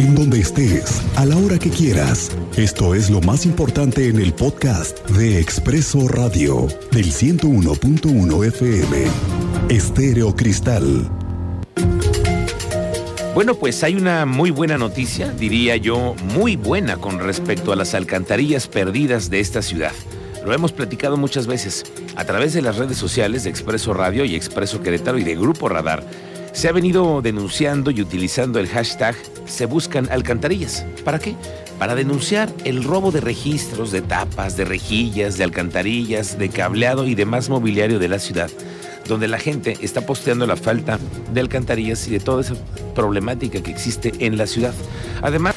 en donde estés, a la hora que quieras. Esto es lo más importante en el podcast de Expreso Radio del 101.1 FM. Estéreo Cristal. Bueno, pues hay una muy buena noticia, diría yo, muy buena con respecto a las alcantarillas perdidas de esta ciudad. Lo hemos platicado muchas veces a través de las redes sociales de Expreso Radio y Expreso Querétaro y de Grupo Radar. Se ha venido denunciando y utilizando el hashtag Se Buscan Alcantarillas. ¿Para qué? Para denunciar el robo de registros, de tapas, de rejillas, de alcantarillas, de cableado y demás mobiliario de la ciudad, donde la gente está posteando la falta de alcantarillas y de toda esa problemática que existe en la ciudad. Además,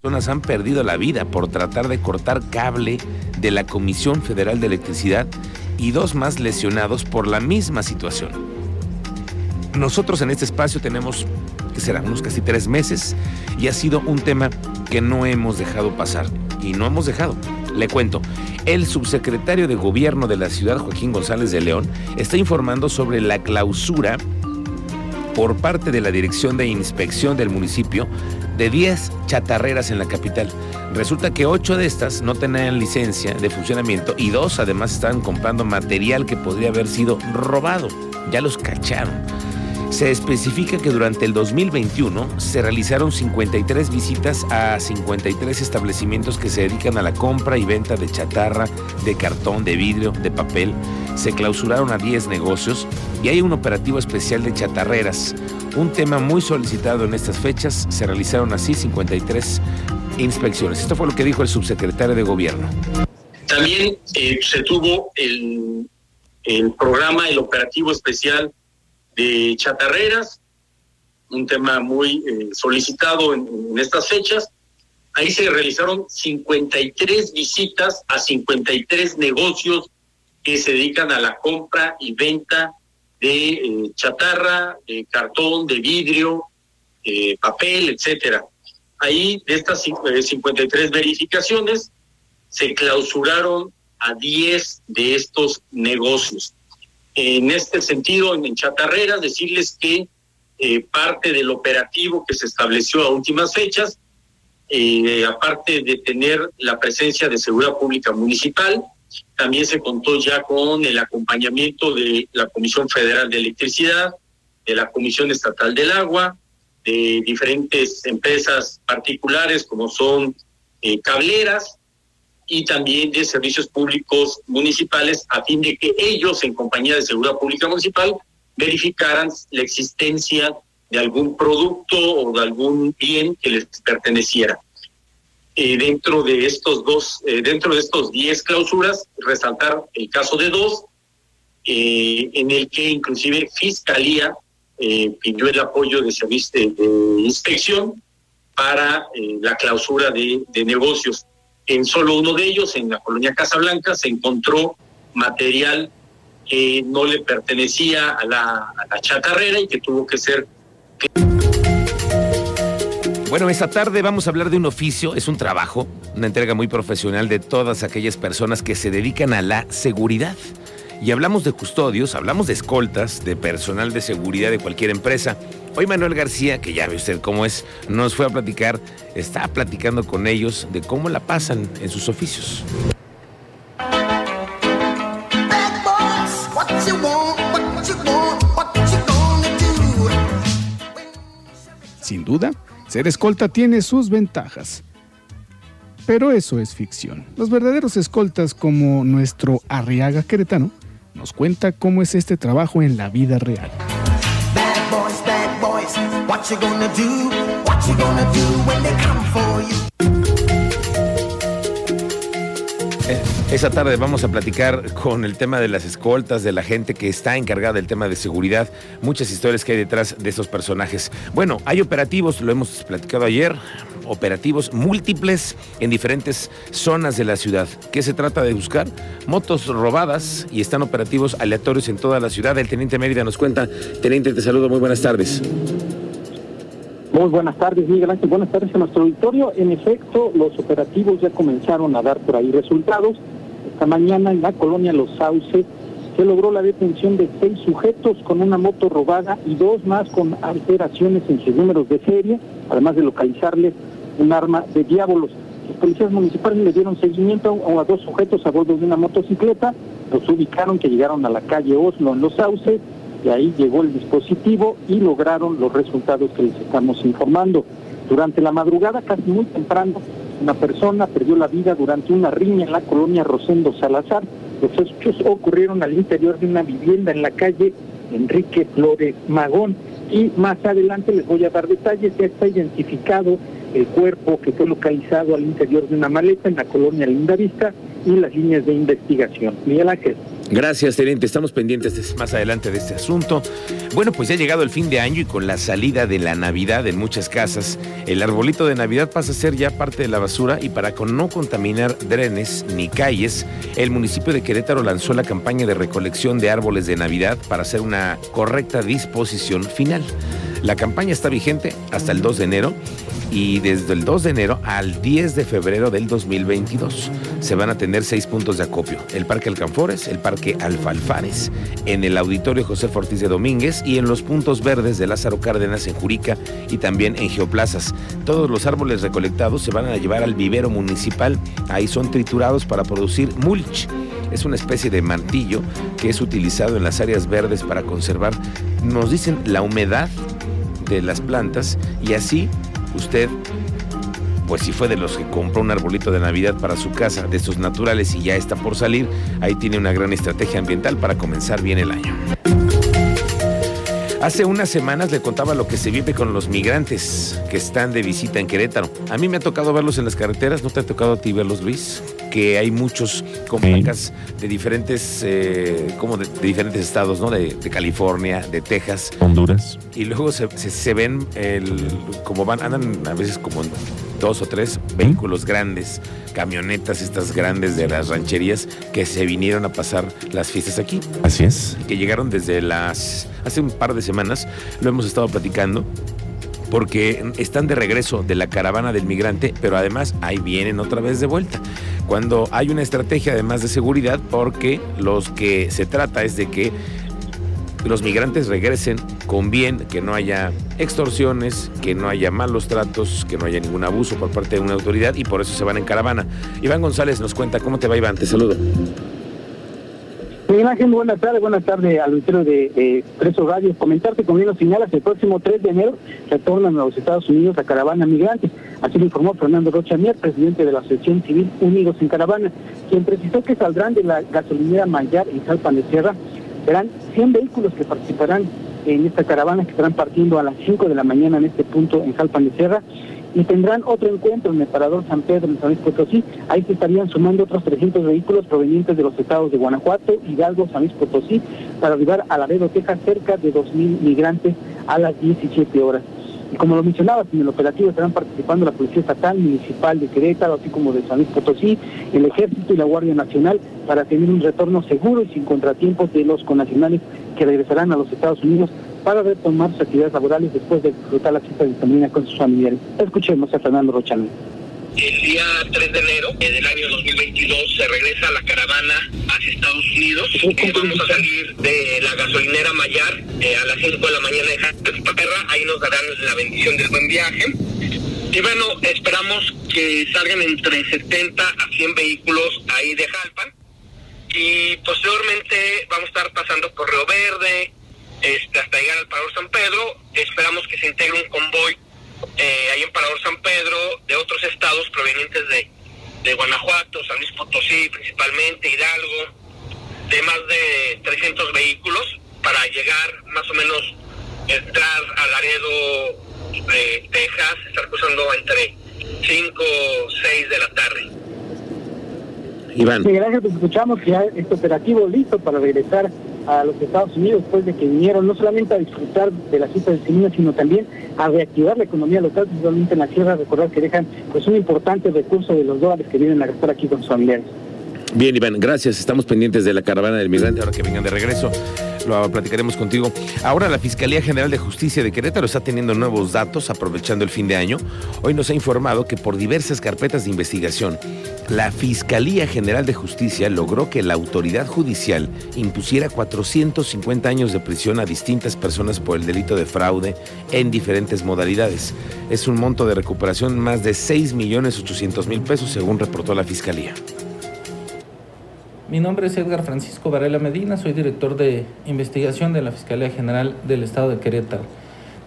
personas han perdido la vida por tratar de cortar cable de la Comisión Federal de Electricidad y dos más lesionados por la misma situación. Nosotros en este espacio tenemos, que serán unos casi tres meses, y ha sido un tema que no hemos dejado pasar. Y no hemos dejado. Le cuento, el subsecretario de Gobierno de la ciudad, Joaquín González de León, está informando sobre la clausura por parte de la Dirección de Inspección del municipio de 10 chatarreras en la capital. Resulta que 8 de estas no tenían licencia de funcionamiento y dos además estaban comprando material que podría haber sido robado. Ya los cacharon. Se especifica que durante el 2021 se realizaron 53 visitas a 53 establecimientos que se dedican a la compra y venta de chatarra, de cartón, de vidrio, de papel. Se clausuraron a 10 negocios y hay un operativo especial de chatarreras. Un tema muy solicitado en estas fechas, se realizaron así 53 inspecciones. Esto fue lo que dijo el subsecretario de Gobierno. También eh, se tuvo el, el programa, el operativo especial de chatarreras, un tema muy eh, solicitado en, estas fechas. Ahí se realizaron 53 visitas a 53 negocios que se dedican a la compra y venta de eh, chatarra, de cartón, de vidrio, eh, papel, etcétera. Ahí de estas 53 verificaciones se clausuraron a 10 de estos negocios. En este sentido, en Chatarreras, decirles que eh, parte del operativo que se estableció a últimas fechas, eh, aparte de tener la presencia de seguridad pública municipal, también se contó ya con el acompañamiento de la Comisión Federal de Electricidad, de la Comisión Estatal del Agua, de diferentes empresas particulares como son eh, cableras, y también de servicios públicos municipales a fin de que ellos, en compañía de seguridad pública municipal, verificaran la existencia de algún producto o de algún bien que les perteneciera. Eh, dentro de estos dos, eh, dentro de estos 10 clausuras, resaltar el caso de dos, eh, en el que inclusive Fiscalía pidió el apoyo de servicio de, inspección para la clausura de negocios en solo uno de ellos, en la colonia Casablanca, se encontró material que no le pertenecía a la, a la chatarrera y que tuvo que ser... Bueno, esta tarde vamos a hablar de un oficio, es un trabajo, una entrega muy profesional de todas aquellas personas que se dedican a la seguridad. Y hablamos de custodios, hablamos de escoltas, de personal de seguridad de cualquier empresa. Hoy Manuel García, que ya ve usted cómo es, nos fue a platicar, está platicando con ellos de cómo la pasan en sus oficios. Sin duda, ser escolta tiene sus ventajas. Pero eso es ficción. Los verdaderos escoltas como nuestro Arriaga Queretano nos cuenta cómo es este trabajo en la vida real. Esa tarde vamos a platicar con el tema de las escoltas, de la gente que está encargada del tema de seguridad, muchas historias que hay detrás de estos personajes. Bueno, hay operativos, lo hemos platicado ayer, operativos múltiples en diferentes zonas de la ciudad. ¿Qué se trata de buscar? Motos robadas y están operativos aleatorios en toda la ciudad. El teniente Mérida nos cuenta. Teniente, te saludo, muy buenas tardes. Muy buenas tardes, Miguel Ángel. Buenas tardes a nuestro auditorio. En efecto, los operativos ya comenzaron a dar por ahí resultados. Esta mañana en la colonia Los Sauces se logró la detención de seis sujetos con una moto robada y dos más con alteraciones en sus números de serie, además de localizarles un arma de diábolos. Los policías municipales le dieron seguimiento a, dos sujetos a bordo de una motocicleta, los ubicaron que llegaron a la calle Oslo en Los Sauces, y ahí llegó el dispositivo y lograron los resultados que les estamos informando. Durante la madrugada, casi muy temprano, una persona perdió la vida durante una riña en la colonia Rosendo Salazar. Los hechos ocurrieron al interior de una vivienda en la calle Enrique Flores Magón. Y más adelante les voy a dar detalles. Ya está identificado el cuerpo que fue localizado al interior de una maleta en la colonia Lindavista y las líneas de investigación. Miguel Ángel. Gracias, teniente. Estamos pendientes más adelante de este asunto. Bueno, pues ya ha llegado el fin de año y con la salida de la Navidad en muchas casas, el arbolito de Navidad pasa a ser ya parte de la basura y para no contaminar drenes ni calles, el municipio de Querétaro lanzó la campaña de recolección de árboles de Navidad para hacer una correcta disposición final. La campaña está vigente hasta el 2 de enero y desde el 2 de enero al 10 de febrero del 2022 se van a tener seis puntos de acopio. El Parque Alcanfores, el Parque Alfalfares, en el Auditorio José Fortís de Domínguez y en los puntos verdes de Lázaro Cárdenas en Jurica y también en Geoplazas. Todos los árboles recolectados se van a llevar al vivero municipal. Ahí son triturados para producir mulch. Es una especie de mantillo que es utilizado en las áreas verdes para conservar, nos dicen, la humedad de las plantas y así usted, pues si fue de los que compró un arbolito de Navidad para su casa, de estos naturales y ya está por salir, ahí tiene una gran estrategia ambiental para comenzar bien el año. Hace unas semanas le contaba lo que se vive con los migrantes que están de visita en Querétaro. A mí me ha tocado verlos en las carreteras, ¿no te ha tocado a ti verlos, Luis? Que hay muchos con placas de diferentes, eh, como de, diferentes estados, ¿no? De, California, de Texas. Honduras. Y luego se, ven el, como van, andan a veces como dos o tres vehículos grandes, camionetas estas grandes de las rancherías que se vinieron a pasar las fiestas aquí. Así es. Que llegaron desde las, hace un par de semanas, lo hemos estado platicando porque están de regreso de la caravana del migrante, pero además ahí vienen otra vez de vuelta. Cuando hay una estrategia además de seguridad, porque los que se trata es de que los migrantes regresen con bien, que no haya extorsiones, que no haya malos tratos, que no haya ningún abuso por parte de una autoridad y por eso se van en caravana. Iván González nos cuenta cómo te va Iván, te saludo. Miguel buenas tardes, buenas tardes al auditorio de eh, Preso Radio. Comentarte, como bien señalas, el próximo 3 de enero retornan a los Estados Unidos a caravana migrante. Así lo informó Fernando Rocha Mier, presidente de la Asociación Civil Unidos en Caravana, quien precisó que saldrán de la gasolinera Mayar en Jalpan de Sierra Serán 100 vehículos que participarán en esta caravana que estarán partiendo a las 5 de la mañana en este punto en Jalpan de Sierra y tendrán otro encuentro en el Parador San Pedro en San Luis Potosí. Ahí se estarían sumando otros 300 vehículos provenientes de los estados de Guanajuato, Hidalgo, San Luis Potosí, para arribar a Laredo, Texas, cerca de 2.000 migrantes a las 17 horas. Y como lo mencionabas, en el operativo estarán participando la Policía Estatal, Municipal de Querétaro, así como de San Luis Potosí, el Ejército y la Guardia Nacional, para tener un retorno seguro y sin contratiempos de los connacionales que regresarán a los Estados Unidos para retomar sus actividades laborales después de disfrutar la cita de familia con sus familiares. Escuchemos a Fernando Rochano el día 3 de enero del año 2022 se regresa la caravana hacia Estados Unidos. Eh, vamos a salir de la gasolinera Mayar eh, a las 5 de la mañana de Perra. Ahí nos darán la bendición del buen viaje. Y bueno, esperamos que salgan entre 70 a 100 vehículos ahí de Jalpan. Y posteriormente vamos a estar pasando por Río Verde este, hasta llegar al Parador San Pedro. Esperamos que se integre un convoy eh, ahí en Parador San Pedro, de otros estados provenientes de, de Guanajuato, San Luis Potosí principalmente, Hidalgo, de más de 300 vehículos para llegar más o menos, entrar a Laredo, eh, Texas, estar cruzando entre 5 o 6 de la tarde. Iván. Sí, gracias, escuchamos que ya este operativo listo para regresar a los Estados Unidos después de que vinieron no solamente a disfrutar de la cita de semilla, sino también a reactivar la economía local, principalmente en la sierra, recordar que dejan pues un importante recurso de los dólares que vienen a gastar aquí con sus familiares. Bien, Iván, gracias. Estamos pendientes de la caravana del migrante ahora que vengan de regreso. Lo platicaremos contigo. Ahora la Fiscalía General de Justicia de Querétaro está teniendo nuevos datos aprovechando el fin de año. Hoy nos ha informado que por diversas carpetas de investigación, la Fiscalía General de Justicia logró que la autoridad judicial impusiera 450 años de prisión a distintas personas por el delito de fraude en diferentes modalidades. Es un monto de recuperación más de 6 millones 800 mil pesos según reportó la Fiscalía. Mi nombre es Edgar Francisco Varela Medina, soy director de investigación de la Fiscalía General del Estado de Querétaro.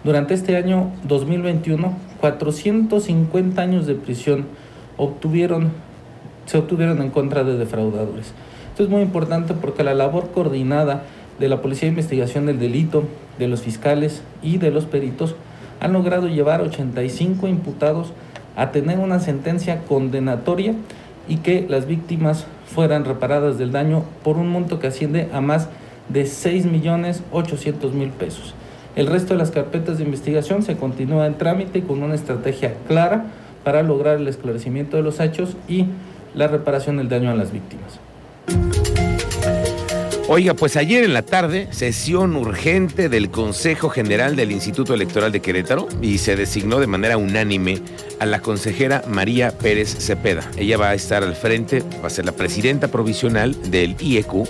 Durante este año 2021, 450 años de prisión se obtuvieron en contra de defraudadores. Esto es muy importante porque la labor coordinada de la Policía de Investigación del Delito, de los fiscales y de los peritos han logrado llevar 85 imputados a tener una sentencia condenatoria y que las víctimas fueran reparadas del daño por un monto que asciende a más de 6 millones 800 mil pesos. El resto de las carpetas de investigación se continúa en trámite con una estrategia clara para lograr el esclarecimiento de los hechos y la reparación del daño a las víctimas. Oiga, pues ayer en la tarde, sesión urgente del Consejo General del Instituto Electoral de Querétaro y se designó de manera unánime a la consejera María Pérez Cepeda. Ella va a estar al frente, va a ser la presidenta provisional del IEQ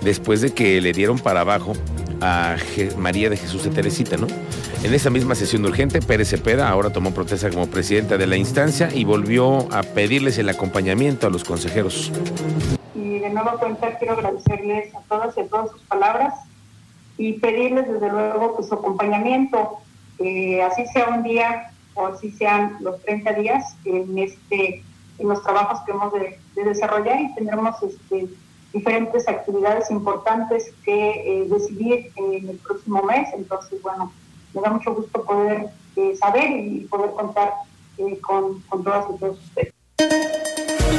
después de que le dieron para abajo a María de Jesús de Teresita, ¿no? En esa misma sesión urgente, Pérez Cepeda ahora tomó protesta como presidenta de la instancia y volvió a pedirles el acompañamiento a los consejeros de nueva cuenta quiero agradecerles a todas y a todas sus palabras y pedirles desde luego pues, su acompañamiento, así sea un día o así sean los 30 días en este en los trabajos que hemos de, desarrollar y tendremos este, diferentes actividades importantes que eh, decidir en el próximo mes. Entonces, bueno, me da mucho gusto poder eh, saber y poder contar eh, con, con todas y todos ustedes.